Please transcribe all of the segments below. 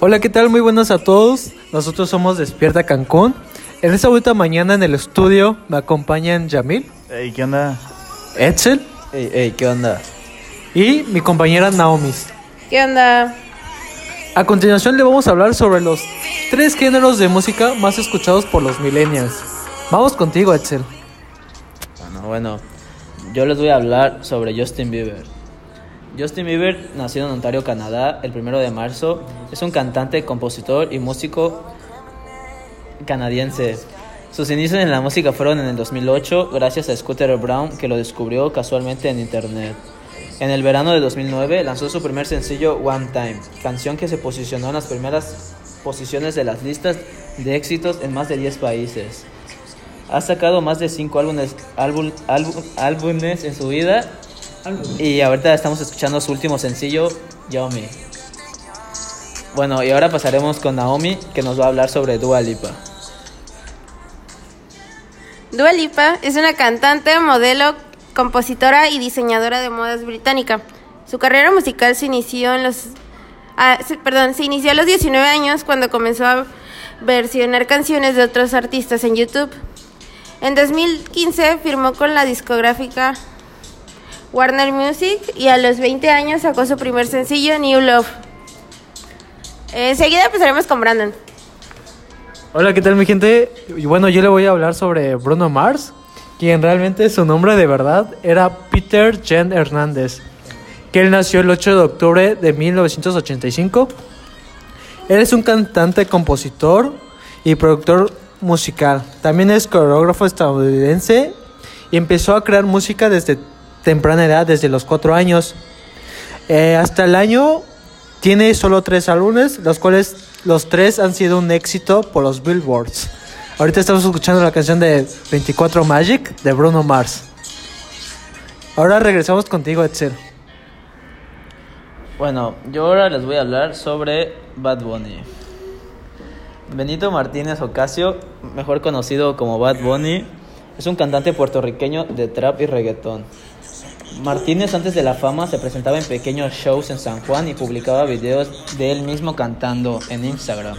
Hola, ¿qué tal? Muy buenas a todos. Nosotros somos Despierta Cancún. En esta última mañana en el estudio me acompañan Yamil, Ey, ¿qué onda? Edsel Ey, ey, ¿qué onda? y mi compañera Naomi. ¿Qué onda? A continuación le vamos a hablar sobre los tres géneros de música más escuchados por los millennials. Vamos contigo, Edsel. Bueno, bueno, yo les voy a hablar sobre Justin Bieber. Justin Bieber, nacido en Ontario, Canadá, el primero de marzo, es un cantante, compositor y músico canadiense. Sus inicios en la música fueron en el 2008 gracias a Scooter Brown que lo descubrió casualmente en internet. En el verano de 2009 lanzó su primer sencillo One Time, canción que se posicionó en las primeras posiciones de las listas de éxitos en más de 10 países. Ha sacado más de 5 álbumes, álbum- álbum- álbumes en su vida y ahorita estamos escuchando su último sencillo, Yomi. Bueno, y ahora pasaremos con Naomi que nos va a hablar sobre Dua Lipa. Dua Lipa es una cantante, modelo, compositora y diseñadora de modas británica. Su carrera musical se inició en los ah, perdón, se inició a los 19 años cuando comenzó a versionar canciones de otros artistas en YouTube. En 2015 firmó con la discográfica Warner Music y a los 20 años sacó su primer sencillo New Love. Enseguida empezaremos con Brandon. Hola, ¿qué tal mi gente? Bueno, yo le voy a hablar sobre Bruno Mars, quien realmente su nombre de verdad era Peter Jen Hernández, que él nació el 8 de octubre de 1985. Él es un cantante, compositor y productor musical. También es coreógrafo estadounidense y empezó a crear música desde temprana edad, desde los 4 años. Eh, hasta el año tiene solo tres álbumes, los cuales los tres han sido un éxito por los Billboards. Ahorita estamos escuchando la canción de 24 Magic de Bruno Mars. Ahora regresamos contigo, Edsel. Bueno, yo ahora les voy a hablar sobre Bad Bunny. Benito Martínez Ocasio, mejor conocido como Bad Bunny, es un cantante puertorriqueño de trap y reggaetón. Martínez antes de la fama se presentaba en pequeños shows en San Juan y publicaba videos de él mismo cantando en Instagram.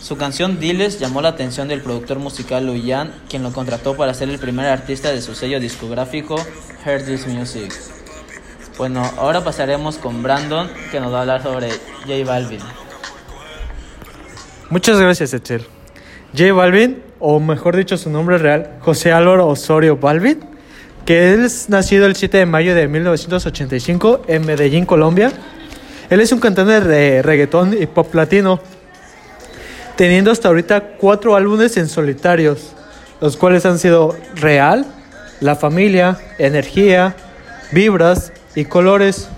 Su canción Diles llamó la atención del productor musical Luyan, quien lo contrató para ser el primer artista de su sello discográfico Heard This Music. Bueno, ahora pasaremos con Brandon, que nos va a hablar sobre J Balvin. Muchas gracias, Edsel. J Balvin, o mejor dicho su nombre real, José Álvaro Osorio Balvin, que él es nacido el 7 de mayo de 1985 en Medellín, Colombia. Él es un cantante de reggaetón y pop latino, teniendo hasta ahorita cuatro álbumes en solitarios, los cuales han sido Real, La Familia, Energía, Vibras y Colores.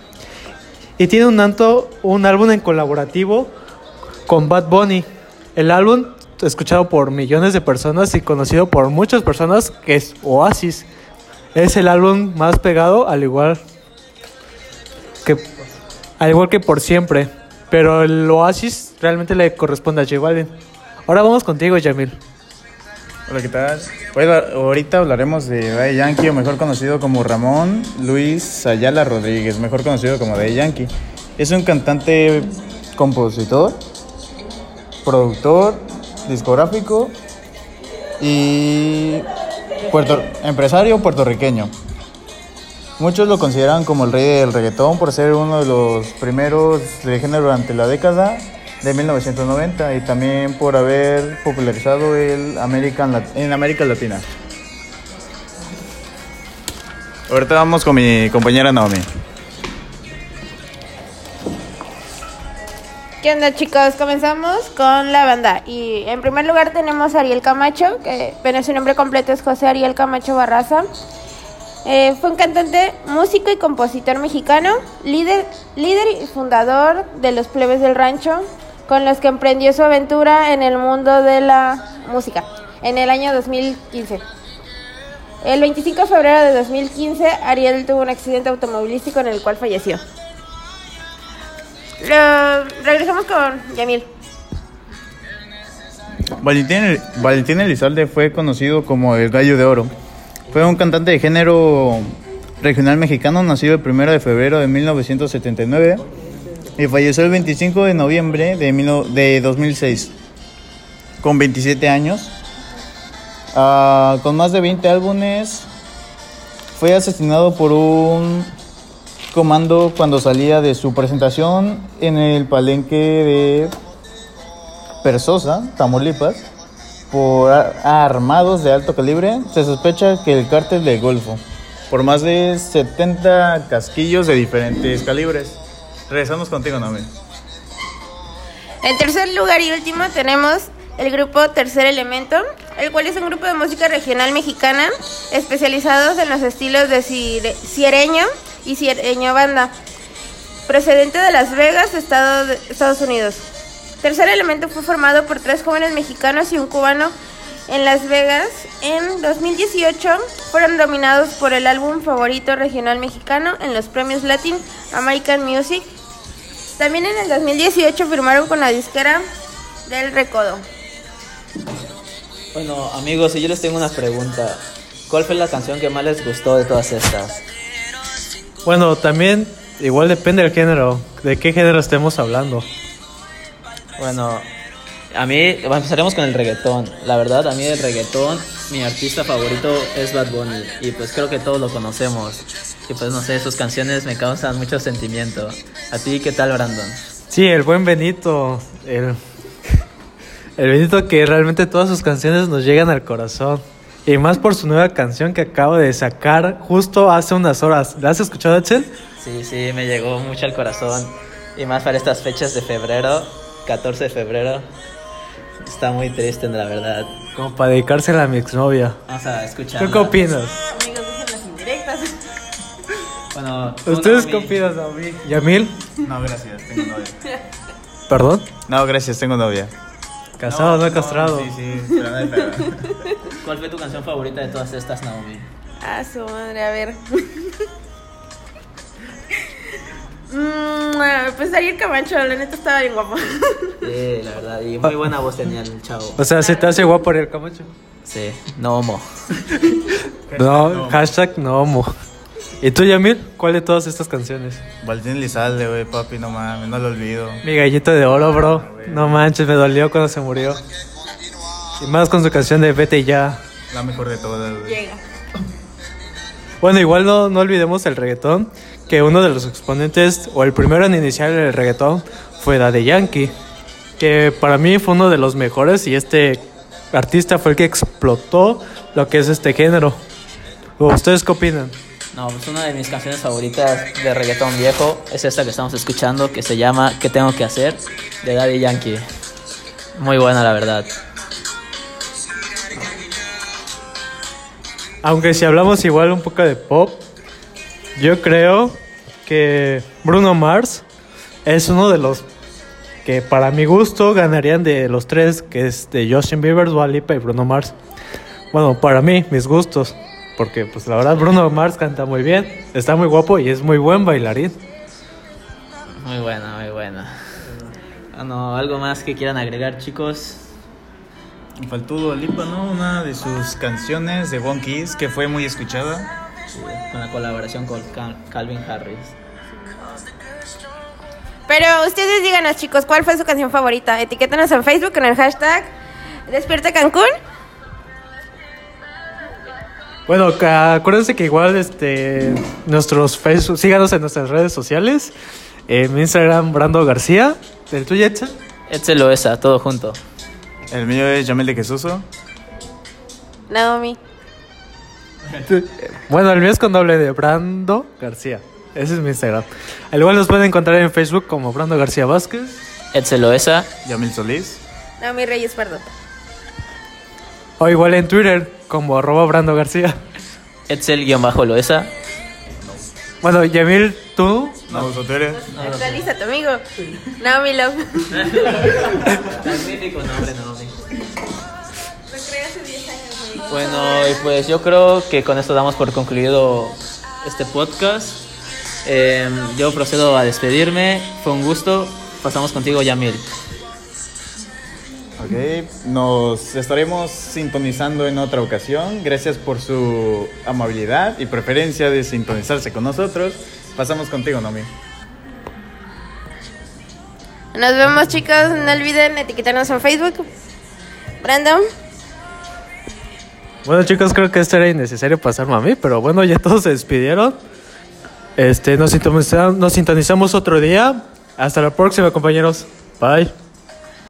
Y tiene un, tanto, un álbum en colaborativo con Bad Bunny. El álbum escuchado por millones de personas y conocido por muchas personas que es Oasis. Es el álbum más pegado al igual que al igual que por siempre, pero el Oasis realmente le corresponde a J Balvin. Ahora vamos contigo, Yamil. Hola, ¿qué tal? Pues, ahorita hablaremos de Daddy Yankee, o mejor conocido como Ramón Luis Ayala Rodríguez, mejor conocido como Daddy Yankee. Es un cantante, compositor, productor, discográfico y puerto- empresario puertorriqueño. Muchos lo consideran como el rey del reggaetón por ser uno de los primeros de género durante la década de 1990 y también por haber popularizado el American en América Latina. Ahorita vamos con mi compañera Naomi. ¿Qué onda chicos? Comenzamos con la banda. Y en primer lugar tenemos a Ariel Camacho, que bueno, su nombre completo es José Ariel Camacho Barraza. Eh, fue un cantante, músico y compositor mexicano, líder, líder y fundador de los plebes del rancho, con los que emprendió su aventura en el mundo de la música en el año 2015. El 25 de febrero de 2015, Ariel tuvo un accidente automovilístico en el cual falleció. Lo- regresamos con Yamil. Valentín, Valentín Elizalde fue conocido como el Gallo de Oro. Fue un cantante de género regional mexicano, nacido el 1 de febrero de 1979. y falleció el 25 de noviembre de, mil no- de 2006, con 27 años. Ah, con más de 20 álbumes, fue asesinado por un comando cuando salía de su presentación en el palenque de Persosa, Tamaulipas, por armados de alto calibre. Se sospecha que el cártel del Golfo, por más de 70 casquillos de diferentes calibres. Regresamos contigo, Naomi. En tercer lugar y último tenemos el grupo Tercer Elemento, el cual es un grupo de música regional mexicana especializados en los estilos de cire- ciereño y ciereño banda, procedente de Las Vegas, Estado Estados Unidos. Tercer Elemento fue formado por tres jóvenes mexicanos y un cubano en Las Vegas. En 2018 fueron nominados por el álbum favorito regional mexicano en los premios Latin American Music también en el 2018 firmaron con la disquera del Recodo. Bueno, amigos, yo les tengo una pregunta. ¿Cuál fue la canción que más les gustó de todas estas? Bueno, también igual depende del género, de qué género estemos hablando. Bueno, a mí empezaremos con el reggaetón. La verdad, a mí el reggaetón, mi artista favorito es Bad Bunny. Y pues creo que todos lo conocemos. Y pues no sé, sus canciones me causan mucho sentimiento. ¿A ti qué tal, Brandon? Sí, el buen Benito, el, el Benito que realmente todas sus canciones nos llegan al corazón. Y más por su nueva canción que acabo de sacar justo hace unas horas. ¿La has escuchado, Axel? Sí, sí, me llegó mucho al corazón. Y más para estas fechas de febrero, 14 de febrero. Está muy triste, la verdad. Como para dedicársela a mi exnovia. Vamos a escuchar. ¿Tú qué opinas? Amigos, dejen las indirectas. Bueno, tú, ¿Ustedes qué opinan, David? ¿Yamil? No, gracias, tengo novia. ¿Perdón? No, gracias, tengo novia. Casado, no, castrado. Sí, sí, pero no hay pedo. ¿Cuál fue tu canción favorita de todas estas, Naomi? Ah, su madre, a ver. Mm, ah, pues Ariel Camacho, la neta estaba bien guapo. Sí, la verdad. Y muy buena voz tenía el chavo. O sea, ¿se te hace guapo el Camacho? Sí, no homo. No, hashtag no homo. ¿Y tú, Yamil? ¿Cuál de todas estas canciones? Valentín Lizalde, güey, papi, no mames, no lo olvido. Mi gallito de oro, bro. No manches, me dolió cuando se murió. Y más con su canción de Vete ya. La mejor de todas, güey. Llega. Bueno, igual no, no olvidemos el reggaetón, que uno de los exponentes, o el primero en iniciar el reggaetón, fue Daddy Yankee, que para mí fue uno de los mejores y este artista fue el que explotó lo que es este género. ¿Ustedes qué opinan? No, pues una de mis canciones favoritas de reggaetón viejo es esta que estamos escuchando, que se llama ¿Qué tengo que hacer? de Daddy Yankee. Muy buena, la verdad. Aunque si hablamos igual un poco de pop, yo creo que Bruno Mars es uno de los que para mi gusto ganarían de los tres, que es de Justin Bieber, Dua Lipa y Bruno Mars. Bueno, para mí, mis gustos, porque pues la verdad Bruno Mars canta muy bien, está muy guapo y es muy buen bailarín. Muy buena, muy buena. Ah, no, ¿Algo más que quieran agregar, chicos? Faltó Dua Lipa, ¿no? Una de sus canciones de One Kiss que fue muy escuchada. Sí, con la colaboración con Cal- Calvin Harris. Pero ustedes díganos, chicos, ¿cuál fue su canción favorita? Etiquétanos en Facebook con el hashtag Despierta Cancún. Bueno, ca- acuérdense que igual este nuestros Facebook, síganos en nuestras redes sociales, en mi Instagram Brando García, el tuyo? Etzel Loesa, todo junto. El mío es Jamel de Jesús. Naomi. Bueno, el mío es con doble de Brando García. Ese es mi Instagram. Al igual nos pueden encontrar en Facebook como Brando García Vázquez. Etzel Loesa. Yamil Solís. Naomi Reyes Pardo. O igual en Twitter como arroba Brando García. Etzel-Loesa. Bueno, Yamil, tú. No, tú eres. Actualiza tu amigo. Naomi Love. Magnífico nombre, Naomi. Lo creé hace 10 años. Bueno, y pues yo creo que con esto damos por concluido este podcast. Eh, yo procedo a despedirme. Fue un gusto. Pasamos contigo, Yamil. Ok, nos estaremos sintonizando en otra ocasión. Gracias por su amabilidad y preferencia de sintonizarse con nosotros. Pasamos contigo, Nomi. Nos vemos chicos, no olviden etiquetarnos en Facebook. Brandon. Bueno chicos, creo que esto era innecesario pasarme a mí, pero bueno, ya todos se despidieron. Este, nos sintonizamos, nos sintonizamos otro día. Hasta la próxima, compañeros. Bye.